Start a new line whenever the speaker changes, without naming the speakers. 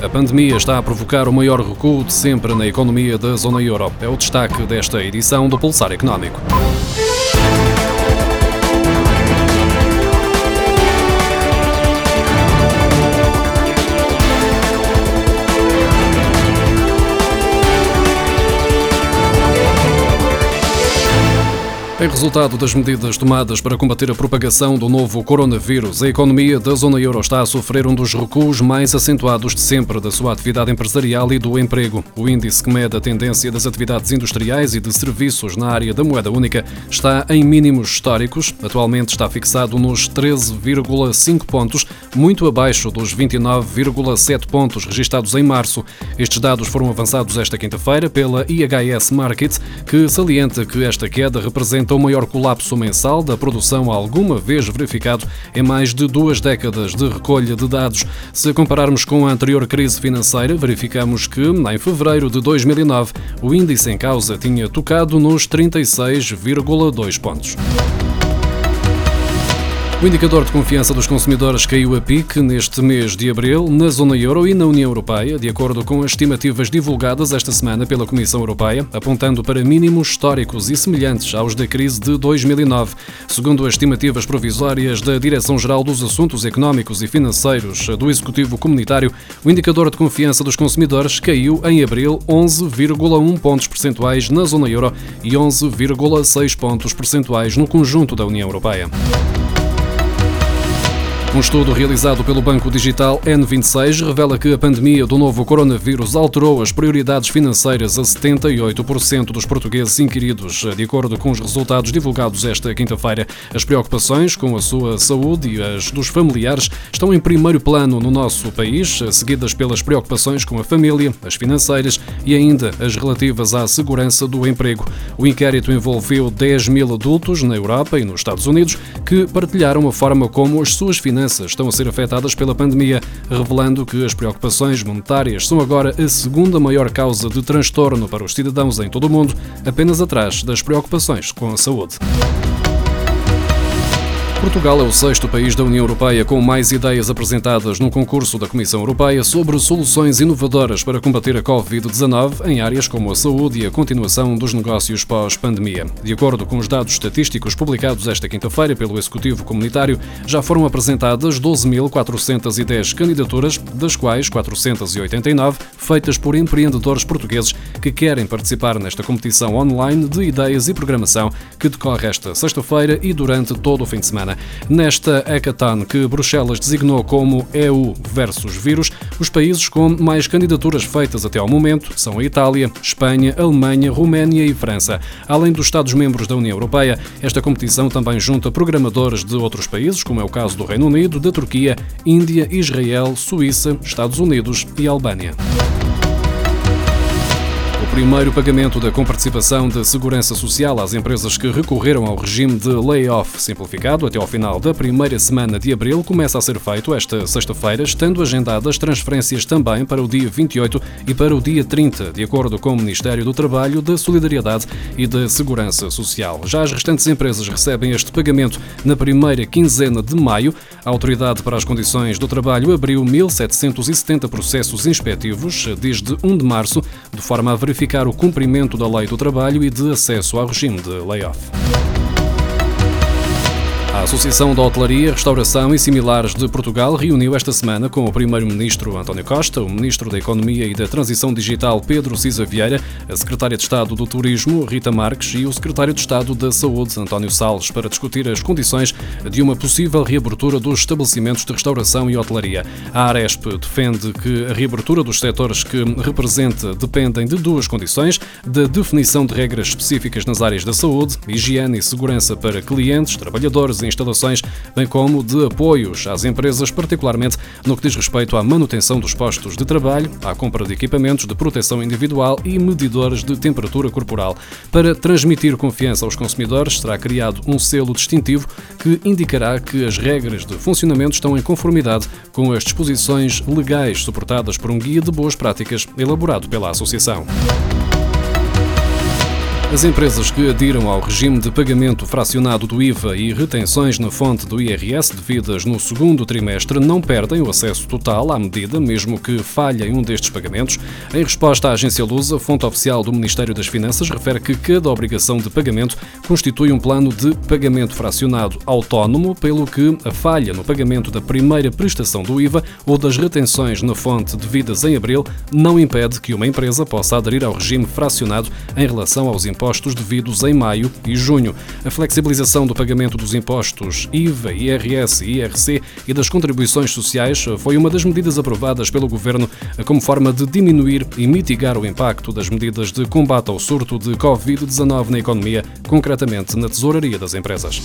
A pandemia está a provocar o maior recuo de sempre na economia da zona euro. É o destaque desta edição do Pulsar Económico. Em resultado das medidas tomadas para combater a propagação do novo coronavírus, a economia da zona euro está a sofrer um dos recuos mais acentuados de sempre da sua atividade empresarial e do emprego. O índice que mede a tendência das atividades industriais e de serviços na área da moeda única está em mínimos históricos. Atualmente está fixado nos 13,5 pontos, muito abaixo dos 29,7 pontos registados em março. Estes dados foram avançados esta quinta-feira pela IHS Market, que salienta que esta queda representa o maior colapso mensal da produção alguma vez verificado em mais de duas décadas de recolha de dados. Se compararmos com a anterior crise financeira, verificamos que, em fevereiro de 2009, o índice em causa tinha tocado nos 36,2 pontos. O indicador de confiança dos consumidores caiu a pique neste mês de abril na zona euro e na União Europeia, de acordo com as estimativas divulgadas esta semana pela Comissão Europeia, apontando para mínimos históricos e semelhantes aos da crise de 2009. Segundo as estimativas provisórias da Direção-Geral dos Assuntos Económicos e Financeiros do Executivo Comunitário, o indicador de confiança dos consumidores caiu em abril 11,1 pontos percentuais na zona euro e 11,6 pontos percentuais no conjunto da União Europeia. Um estudo realizado pelo Banco Digital N26 revela que a pandemia do novo coronavírus alterou as prioridades financeiras a 78% dos portugueses inquiridos. De acordo com os resultados divulgados esta quinta-feira, as preocupações com a sua saúde e as dos familiares estão em primeiro plano no nosso país, seguidas pelas preocupações com a família, as financeiras e ainda as relativas à segurança do emprego. O inquérito envolveu 10 mil adultos na Europa e nos Estados Unidos que partilharam a forma como as suas finanças finanças estão a ser afetadas pela pandemia, revelando que as preocupações monetárias são agora a segunda maior causa de transtorno para os cidadãos em todo o mundo, apenas atrás das preocupações com a saúde. Portugal é o sexto país da União Europeia com mais ideias apresentadas no concurso da Comissão Europeia sobre soluções inovadoras para combater a Covid-19 em áreas como a saúde e a continuação dos negócios pós-pandemia. De acordo com os dados estatísticos publicados esta quinta-feira pelo Executivo Comunitário, já foram apresentadas 12.410 candidaturas, das quais 489 feitas por empreendedores portugueses que querem participar nesta competição online de ideias e programação que decorre esta sexta-feira e durante todo o fim de semana semana. Nesta hackathon que Bruxelas designou como EU versus vírus, os países com mais candidaturas feitas até ao momento são a Itália, Espanha, Alemanha, Roménia e França. Além dos Estados-membros da União Europeia, esta competição também junta programadores de outros países, como é o caso do Reino Unido, da Turquia, Índia, Israel, Suíça, Estados Unidos e Albânia primeiro pagamento da comparticipação de segurança social às empresas que recorreram ao regime de layoff simplificado até ao final da primeira semana de abril começa a ser feito esta sexta-feira, estando agendadas transferências também para o dia 28 e para o dia 30, de acordo com o Ministério do Trabalho, da Solidariedade e da Segurança Social. Já as restantes empresas recebem este pagamento na primeira quinzena de maio. A Autoridade para as Condições do Trabalho abriu 1.770 processos inspectivos desde 1 de março, de forma a verificar verificar o cumprimento da lei do trabalho e de acesso ao regime de layoff. A Associação da Hotelaria, Restauração e Similares de Portugal reuniu esta semana com o Primeiro-Ministro António Costa, o Ministro da Economia e da Transição Digital Pedro Cisa Vieira, a Secretária de Estado do Turismo Rita Marques e o Secretário de Estado da Saúde António Salles para discutir as condições de uma possível reabertura dos estabelecimentos de restauração e hotelaria. A Aresp defende que a reabertura dos setores que representa dependem de duas condições: da definição de regras específicas nas áreas da saúde, higiene e segurança para clientes, trabalhadores e instalações, bem como de apoios às empresas, particularmente no que diz respeito à manutenção dos postos de trabalho, à compra de equipamentos de proteção individual e medidores de temperatura corporal. Para transmitir confiança aos consumidores, será criado um selo distintivo que indicará que as regras de funcionamento estão em conformidade com as disposições legais suportadas por um guia de boas práticas elaborado pela Associação. As empresas que adiram ao regime de pagamento fracionado do IVA e retenções na fonte do IRS devidas no segundo trimestre não perdem o acesso total à medida, mesmo que falhem um destes pagamentos. Em resposta à agência Lusa, fonte oficial do Ministério das Finanças refere que cada obrigação de pagamento constitui um plano de pagamento fracionado autónomo, pelo que a falha no pagamento da primeira prestação do IVA ou das retenções na fonte devidas em abril não impede que uma empresa possa aderir ao regime fracionado em relação aos impostos impostos devidos em maio e junho. A flexibilização do pagamento dos impostos IVA, IRS e IRC e das contribuições sociais foi uma das medidas aprovadas pelo Governo como forma de diminuir e mitigar o impacto das medidas de combate ao surto de Covid-19 na economia, concretamente na tesouraria das empresas.